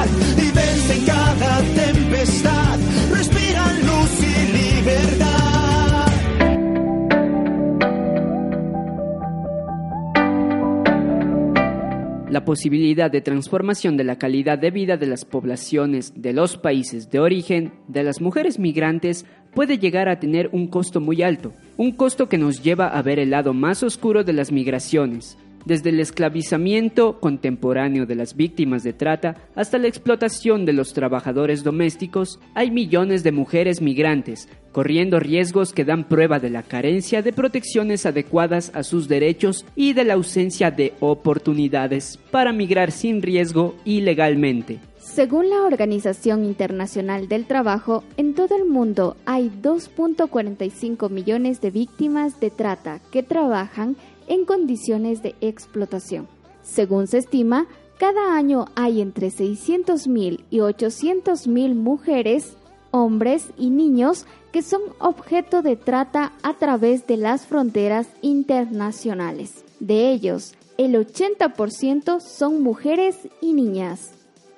la posibilidad de transformación de la calidad de vida de las poblaciones de los países de origen de las mujeres migrantes puede llegar a tener un costo muy alto, un costo que nos lleva a ver el lado más oscuro de las migraciones, desde el esclavizamiento contemporáneo de las víctimas de trata hasta la explotación de los trabajadores domésticos, hay millones de mujeres migrantes corriendo riesgos que dan prueba de la carencia de protecciones adecuadas a sus derechos y de la ausencia de oportunidades para migrar sin riesgo ilegalmente. Según la Organización Internacional del Trabajo, en todo el mundo hay 2.45 millones de víctimas de trata que trabajan en condiciones de explotación. Según se estima, cada año hay entre 600.000 y 800.000 mujeres, hombres y niños que son objeto de trata a través de las fronteras internacionales. De ellos, el 80% son mujeres y niñas.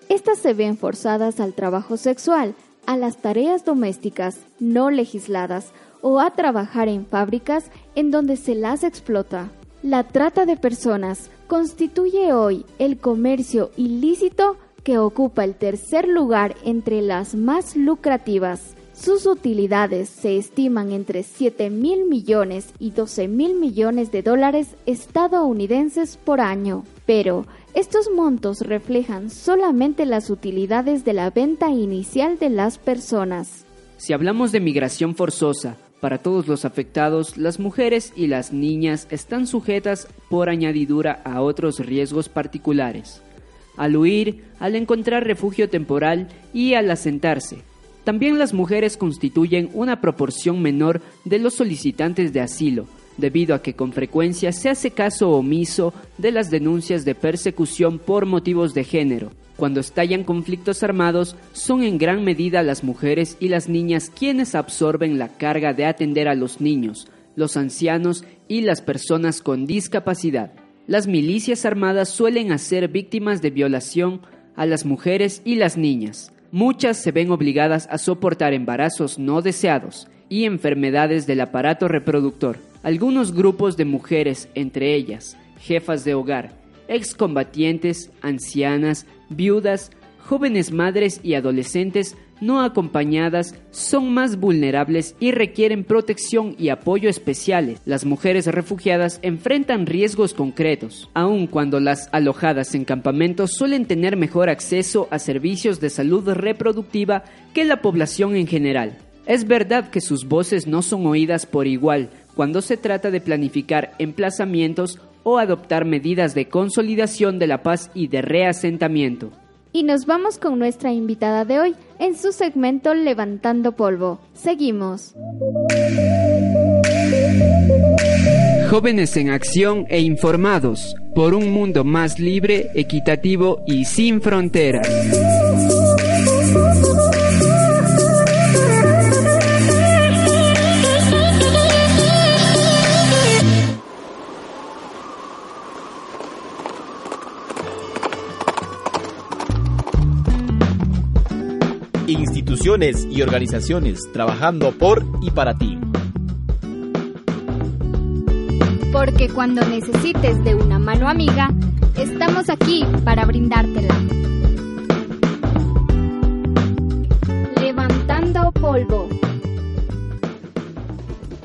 Estas se ven forzadas al trabajo sexual, a las tareas domésticas no legisladas o a trabajar en fábricas en donde se las explota. La trata de personas constituye hoy el comercio ilícito que ocupa el tercer lugar entre las más lucrativas. Sus utilidades se estiman entre 7 mil millones y 12 mil millones de dólares estadounidenses por año. Pero estos montos reflejan solamente las utilidades de la venta inicial de las personas. Si hablamos de migración forzosa, para todos los afectados, las mujeres y las niñas están sujetas por añadidura a otros riesgos particulares, al huir, al encontrar refugio temporal y al asentarse. También las mujeres constituyen una proporción menor de los solicitantes de asilo, debido a que con frecuencia se hace caso omiso de las denuncias de persecución por motivos de género. Cuando estallan conflictos armados, son en gran medida las mujeres y las niñas quienes absorben la carga de atender a los niños, los ancianos y las personas con discapacidad. Las milicias armadas suelen hacer víctimas de violación a las mujeres y las niñas. Muchas se ven obligadas a soportar embarazos no deseados y enfermedades del aparato reproductor. Algunos grupos de mujeres, entre ellas jefas de hogar, excombatientes, ancianas, viudas, jóvenes madres y adolescentes no acompañadas son más vulnerables y requieren protección y apoyo especiales. Las mujeres refugiadas enfrentan riesgos concretos, aun cuando las alojadas en campamentos suelen tener mejor acceso a servicios de salud reproductiva que la población en general. Es verdad que sus voces no son oídas por igual cuando se trata de planificar emplazamientos o adoptar medidas de consolidación de la paz y de reasentamiento. Y nos vamos con nuestra invitada de hoy en su segmento Levantando Polvo. Seguimos. Jóvenes en acción e informados por un mundo más libre, equitativo y sin fronteras. Y organizaciones trabajando por y para ti. Porque cuando necesites de una mano amiga, estamos aquí para brindártela. Levantando polvo.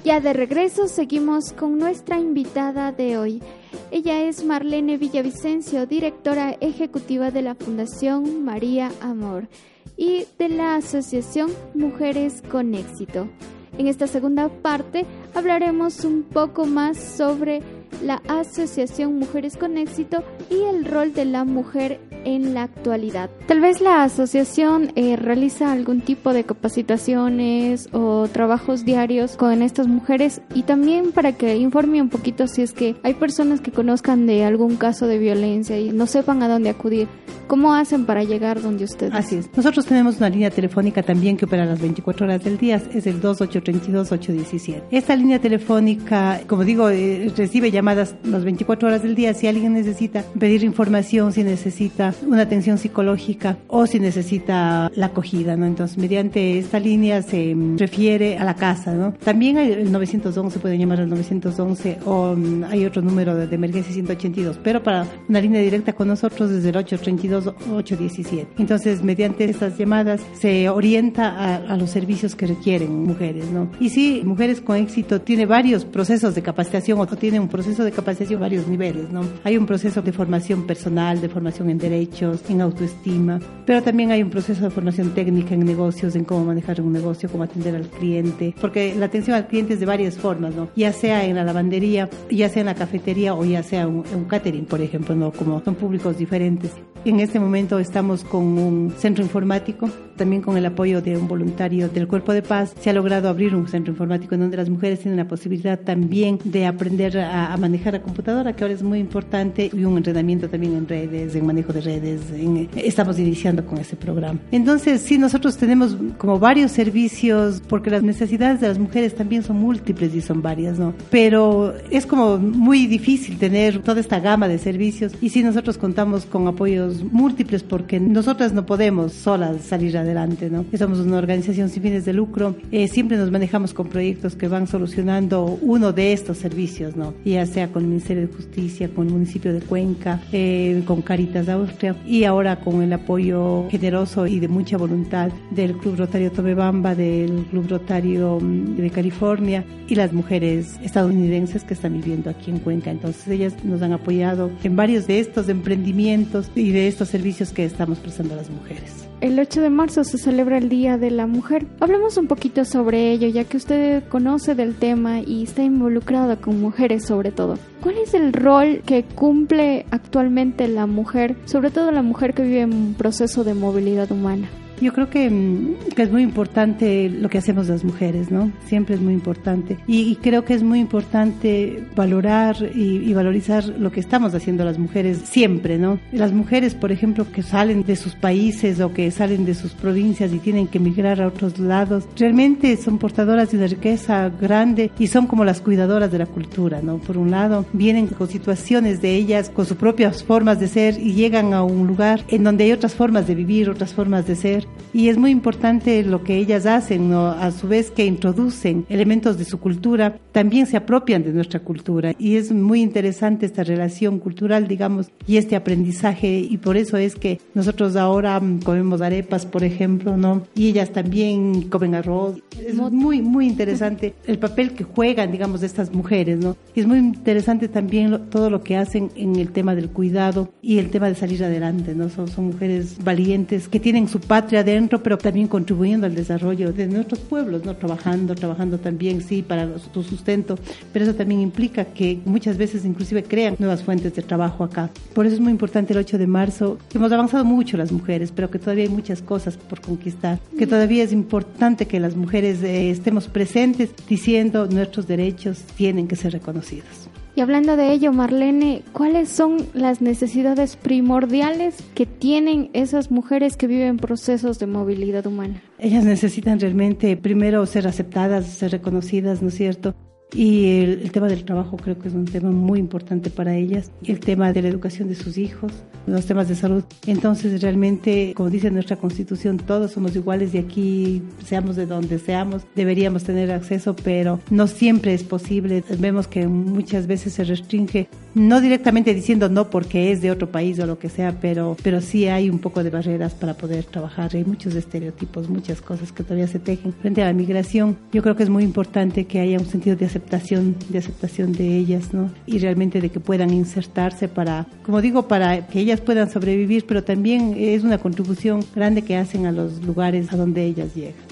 Ya de regreso seguimos con nuestra invitada de hoy. Ella es Marlene Villavicencio, directora ejecutiva de la Fundación María Amor y de la Asociación Mujeres con Éxito. En esta segunda parte hablaremos un poco más sobre la Asociación Mujeres con Éxito y el rol de la mujer en la actualidad. Tal vez la asociación eh, realiza algún tipo de capacitaciones o trabajos diarios con estas mujeres y también para que informe un poquito si es que hay personas que conozcan de algún caso de violencia y no sepan a dónde acudir. ¿Cómo hacen para llegar donde ustedes? Así es. Nosotros tenemos una línea telefónica también que opera las 24 horas del día, es el 2832-817. Esta línea telefónica, como digo, eh, recibe llamadas las 24 horas del día si alguien necesita pedir información, si necesita una atención psicológica o si necesita la acogida, ¿no? Entonces, mediante esta línea se refiere a la casa, ¿no? También hay el 911, pueden llamar al 911 o mm, hay otro número de, emergencia 182, pero para una línea directa con nosotros es el 832-817. Entonces, mediante estas llamadas se orienta a, a, los servicios que requieren mujeres, ¿no? Y sí, Mujeres con Éxito tiene varios procesos de capacitación o tiene un proceso de capacitación varios niveles, ¿no? Hay un proceso de formación personal, de formación en derecho, en autoestima, pero también hay un proceso de formación técnica en negocios, en cómo manejar un negocio, cómo atender al cliente, porque la atención al cliente es de varias formas, ¿no? Ya sea en la lavandería, ya sea en la cafetería o ya sea un, un catering, por ejemplo, ¿no? Como son públicos diferentes. En este momento estamos con un centro informático, también con el apoyo de un voluntario del Cuerpo de Paz. Se ha logrado abrir un centro informático en donde las mujeres tienen la posibilidad también de aprender a, a manejar la computadora, que ahora es muy importante, y un entrenamiento también en redes, en manejo de redes. En, estamos iniciando con ese programa. Entonces, sí, nosotros tenemos como varios servicios, porque las necesidades de las mujeres también son múltiples y son varias, ¿no? Pero es como muy difícil tener toda esta gama de servicios y sí nosotros contamos con apoyos múltiples porque nosotras no podemos solas salir adelante, ¿no? Somos una organización sin fines de lucro, eh, siempre nos manejamos con proyectos que van solucionando uno de estos servicios, ¿no? Sea con el Ministerio de Justicia, con el municipio de Cuenca, eh, con Caritas de Austria y ahora con el apoyo generoso y de mucha voluntad del Club Rotario Tomebamba, del Club Rotario mm, de California y las mujeres estadounidenses que están viviendo aquí en Cuenca. Entonces ellas nos han apoyado en varios de estos emprendimientos y de estos servicios que estamos prestando a las mujeres. El 8 de marzo se celebra el Día de la Mujer. Hablemos un poquito sobre ello, ya que usted conoce del tema y está involucrada con mujeres sobre todo. ¿Cuál es el rol que cumple actualmente la mujer, sobre todo la mujer que vive en un proceso de movilidad humana? Yo creo que, mm, que, es muy importante lo que hacemos las mujeres, ¿no? Siempre es muy importante. Y, y creo que es muy importante valorar y, y, valorizar lo que estamos haciendo las mujeres siempre, ¿no? Las mujeres, por ejemplo, que salen de sus países o que salen de sus provincias y tienen que emigrar a otros lados, realmente son portadoras de una riqueza grande y son como las cuidadoras de la cultura, ¿no? Por un lado, vienen con situaciones de ellas, con sus propias formas de ser y llegan a un lugar en donde hay otras formas de vivir, otras formas de ser. Y es muy importante lo que ellas hacen, ¿no? A su vez que introducen elementos de su cultura, también se apropian de nuestra cultura. Y es muy interesante esta relación cultural, digamos, y este aprendizaje. Y por eso es que nosotros ahora mm, comemos arepas, por ejemplo, ¿no? Y ellas también comen arroz. Es muy, muy interesante el papel que juegan, digamos, estas mujeres, ¿no? Y es muy interesante también lo, todo lo que hacen en el tema del cuidado y el tema de salir adelante, ¿no? Son, son mujeres valientes que tienen su patria dentro, pero también contribuyendo al desarrollo de nuestros pueblos, ¿no? Trabajando, trabajando también, sí, para su sustento, pero eso también implica que muchas veces inclusive crean nuevas fuentes de trabajo acá. Por eso es muy importante el 8 de marzo. Hemos avanzado mucho las mujeres, pero que todavía hay muchas cosas por conquistar, que todavía es importante que las mujeres eh, estemos presentes diciendo nuestros derechos tienen que ser reconocidos. Y hablando de ello, Marlene, ¿cuáles son las necesidades primordiales que tienen esas mujeres que viven procesos de movilidad humana? Ellas necesitan realmente primero ser aceptadas, ser reconocidas, ¿no es cierto? Y el, el, tema del trabajo creo que es un tema muy importante para ellas. El tema de la educación de sus hijos, los temas de salud. Entonces, realmente, como dice nuestra constitución, todos somos iguales y aquí, seamos de donde seamos, deberíamos tener acceso, pero no siempre es posible. Vemos que muchas veces se restringe, no directamente diciendo no porque es de otro país o lo que sea, pero, pero sí hay un poco de barreras para poder trabajar. Hay muchos estereotipos, muchas cosas que todavía se tejen. Frente a la migración, yo creo que es muy importante que haya un sentido de aceptación de aceptación de ellas, ¿no? Y realmente de que puedan insertarse para, como digo, para que ellas puedan sobrevivir, pero también es una contribución grande que hacen a los lugares a donde ellas llegan.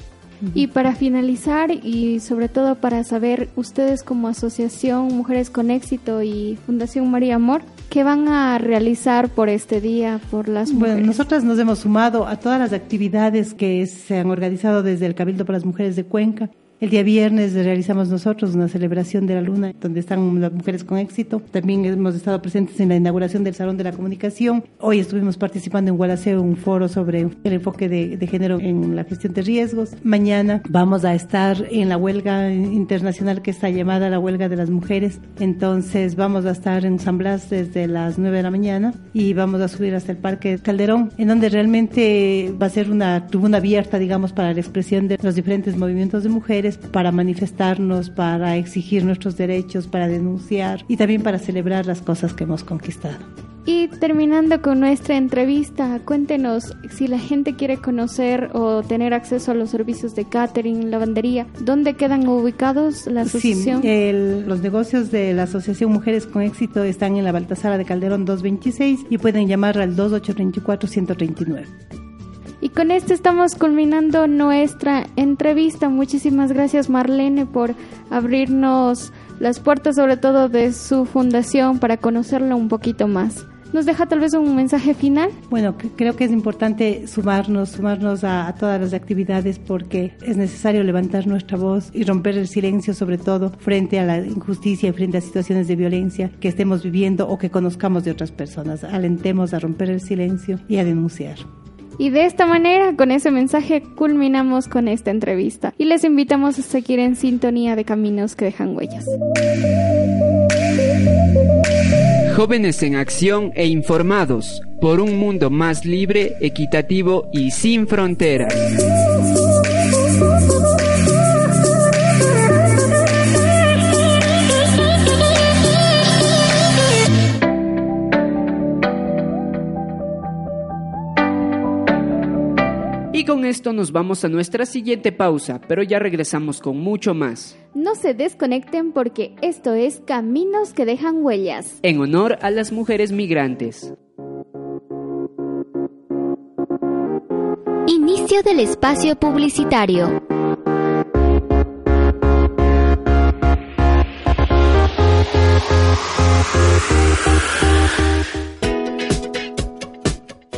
Y para finalizar y sobre todo para saber ustedes como asociación Mujeres con Éxito y Fundación María Amor, ¿qué van a realizar por este día por las mujeres? Bueno, nosotras nos hemos sumado a todas las actividades que se han organizado desde el Cabildo para las Mujeres de Cuenca el día viernes realizamos nosotros una celebración de la luna donde están las mujeres con éxito. También hemos estado presentes en la inauguración del Salón de la Comunicación. Hoy estuvimos participando en Gualaceo, un foro sobre el enfoque de, de, género en la gestión de riesgos. Mañana vamos a estar en la huelga internacional que está llamada la huelga de las mujeres. Entonces vamos a estar en San Blas desde las 9 de la mañana y vamos a subir hasta el Parque Calderón, en donde realmente va a ser una tribuna abierta, digamos, para la expresión de los diferentes movimientos de mujeres para manifestarnos, para exigir nuestros derechos, para denunciar y también para celebrar las cosas que hemos conquistado. Y terminando con nuestra entrevista, cuéntenos si la gente quiere conocer o tener acceso a los servicios de catering, lavandería, ¿dónde quedan ubicados la asociación? Sí, el, los negocios de la Asociación Mujeres con Éxito están en la Baltasara de Calderón 226 y pueden llamar al 2834-139. Y con esto estamos culminando nuestra entrevista. Muchísimas gracias Marlene por abrirnos las puertas sobre todo de su fundación para conocerla un poquito más. ¿Nos deja tal vez un mensaje final? Bueno, creo que es importante sumarnos, sumarnos a, a, todas las actividades porque es necesario levantar nuestra voz y romper el silencio sobre todo frente a la injusticia y frente a situaciones de violencia que estemos viviendo o que conozcamos de otras personas. Alentemos a romper el silencio y a denunciar. Y de esta manera, con ese mensaje, culminamos con esta entrevista y les invitamos a seguir en sintonía de caminos que dejan huellas. Jóvenes en acción e informados por un mundo más libre, equitativo y sin fronteras. Y con esto nos vamos a nuestra siguiente pausa, pero ya regresamos con mucho más. No se desconecten porque esto es Caminos que dejan huellas. En honor a las mujeres migrantes. Inicio del espacio publicitario.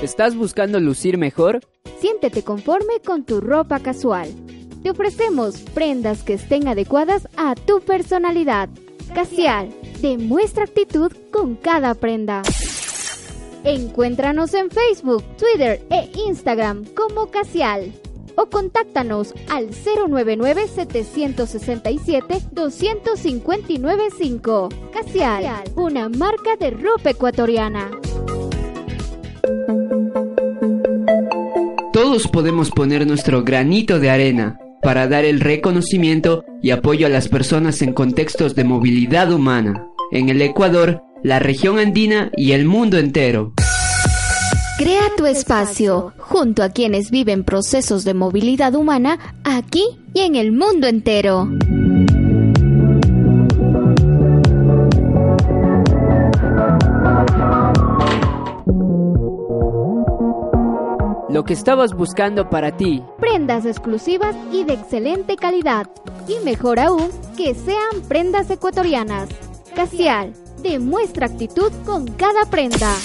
¿Estás buscando lucir mejor? Siéntete conforme con tu ropa casual. Te ofrecemos prendas que estén adecuadas a tu personalidad. Casial, demuestra actitud con cada prenda. Encuéntranos en Facebook, Twitter e Instagram como Casial o contáctanos al 099-767-2595. Casial, una marca de ropa ecuatoriana. Todos podemos poner nuestro granito de arena para dar el reconocimiento y apoyo a las personas en contextos de movilidad humana, en el Ecuador, la región andina y el mundo entero. Crea tu espacio junto a quienes viven procesos de movilidad humana aquí y en el mundo entero. Que estabas buscando para ti. Prendas exclusivas y de excelente calidad. Y mejor aún, que sean prendas ecuatorianas. Casial, demuestra actitud con cada prenda.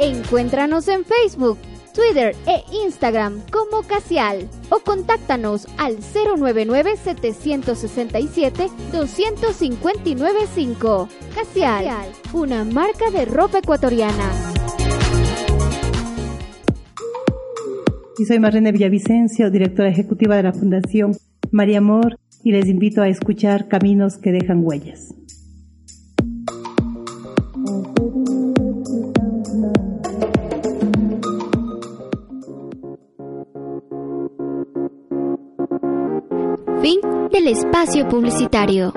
Encuéntranos en Facebook, Twitter e Instagram como Casial o contáctanos al 099-767-2595. Casial, una marca de ropa ecuatoriana. Y soy Marlene Villavicencio, directora ejecutiva de la Fundación María Amor, y les invito a escuchar Caminos que dejan huellas. Fin del espacio publicitario.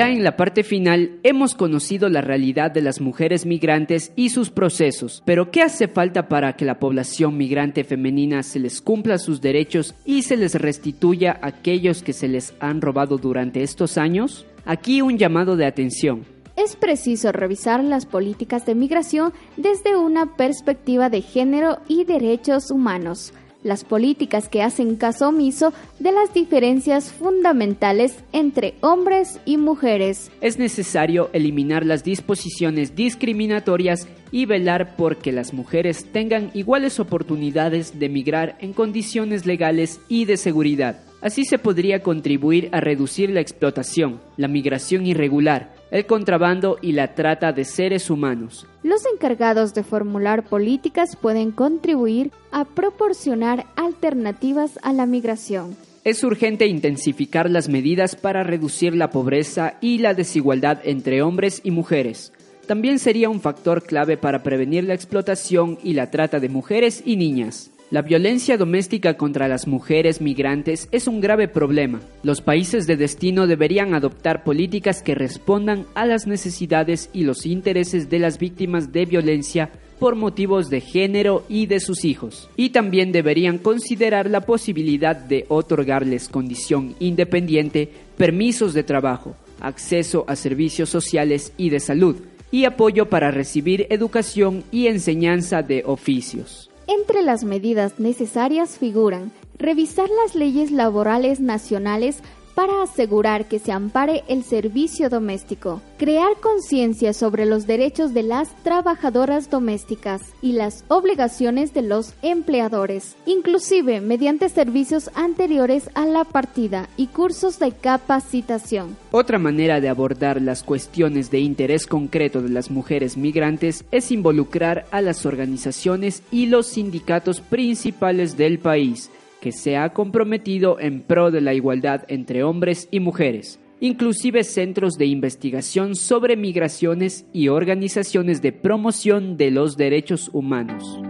Ya en la parte final hemos conocido la realidad de las mujeres migrantes y sus procesos, pero ¿qué hace falta para que la población migrante femenina se les cumpla sus derechos y se les restituya aquellos que se les han robado durante estos años? Aquí un llamado de atención. Es preciso revisar las políticas de migración desde una perspectiva de género y derechos humanos las políticas que hacen caso omiso de las diferencias fundamentales entre hombres y mujeres. Es necesario eliminar las disposiciones discriminatorias y velar por que las mujeres tengan iguales oportunidades de migrar en condiciones legales y de seguridad. Así se podría contribuir a reducir la explotación, la migración irregular, el contrabando y la trata de seres humanos. Los encargados de formular políticas pueden contribuir a proporcionar alternativas a la migración. Es urgente intensificar las medidas para reducir la pobreza y la desigualdad entre hombres y mujeres. También sería un factor clave para prevenir la explotación y la trata de mujeres y niñas. La violencia doméstica contra las mujeres migrantes es un grave problema. Los países de destino deberían adoptar políticas que respondan a las necesidades y los intereses de las víctimas de violencia por motivos de género y de sus hijos. Y también deberían considerar la posibilidad de otorgarles condición independiente, permisos de trabajo, acceso a servicios sociales y de salud, y apoyo para recibir educación y enseñanza de oficios. Entre las medidas necesarias figuran revisar las leyes laborales nacionales para asegurar que se ampare el servicio doméstico, crear conciencia sobre los derechos de las trabajadoras domésticas y las obligaciones de los empleadores, inclusive mediante servicios anteriores a la partida y cursos de capacitación. Otra manera de abordar las cuestiones de interés concreto de las mujeres migrantes es involucrar a las organizaciones y los sindicatos principales del país, que se ha comprometido en pro de la igualdad entre hombres y mujeres, inclusive centros de investigación sobre migraciones y organizaciones de promoción de los derechos humanos.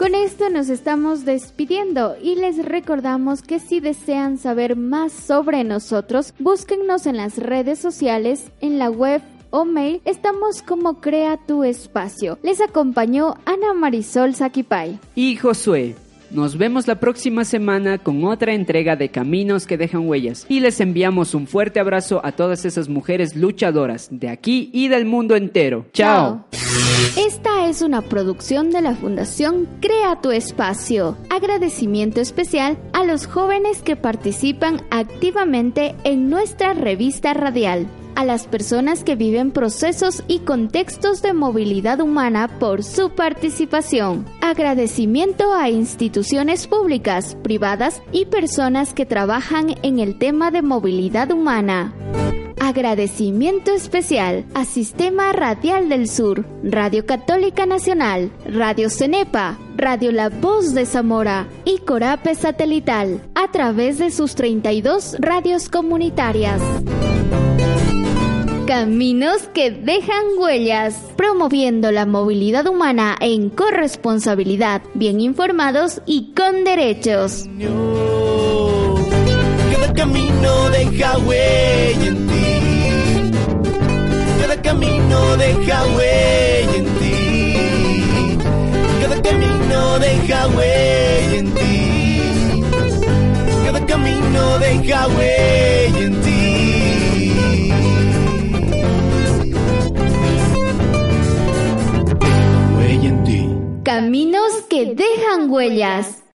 Con esto nos estamos despidiendo y les recordamos que si desean saber más sobre nosotros, búsquennos en las redes sociales, en la web o mail, estamos como Crea tu Espacio. Les acompañó Ana Marisol Saquipay y Josué. Nos vemos la próxima semana con otra entrega de Caminos que dejan huellas y les enviamos un fuerte abrazo a todas esas mujeres luchadoras de aquí y del mundo entero. Chao. Esta es una producción de la Fundación Crea tu Espacio. Agradecimiento especial a los jóvenes que participan activamente en nuestra revista radial a las personas que viven procesos y contextos de movilidad humana por su participación. Agradecimiento a instituciones públicas, privadas y personas que trabajan en el tema de movilidad humana. Agradecimiento especial a Sistema Radial del Sur, Radio Católica Nacional, Radio Cenepa, Radio La Voz de Zamora y Corape Satelital, a través de sus 32 radios comunitarias. Caminos que dejan huellas, promoviendo la movilidad humana en corresponsabilidad, bien informados y con derechos. Cada camino deja huella en ti. Cada camino deja huella en ti. Cada camino deja huella en ti. Cada camino deja huella en ti. Caminos que dejan huellas.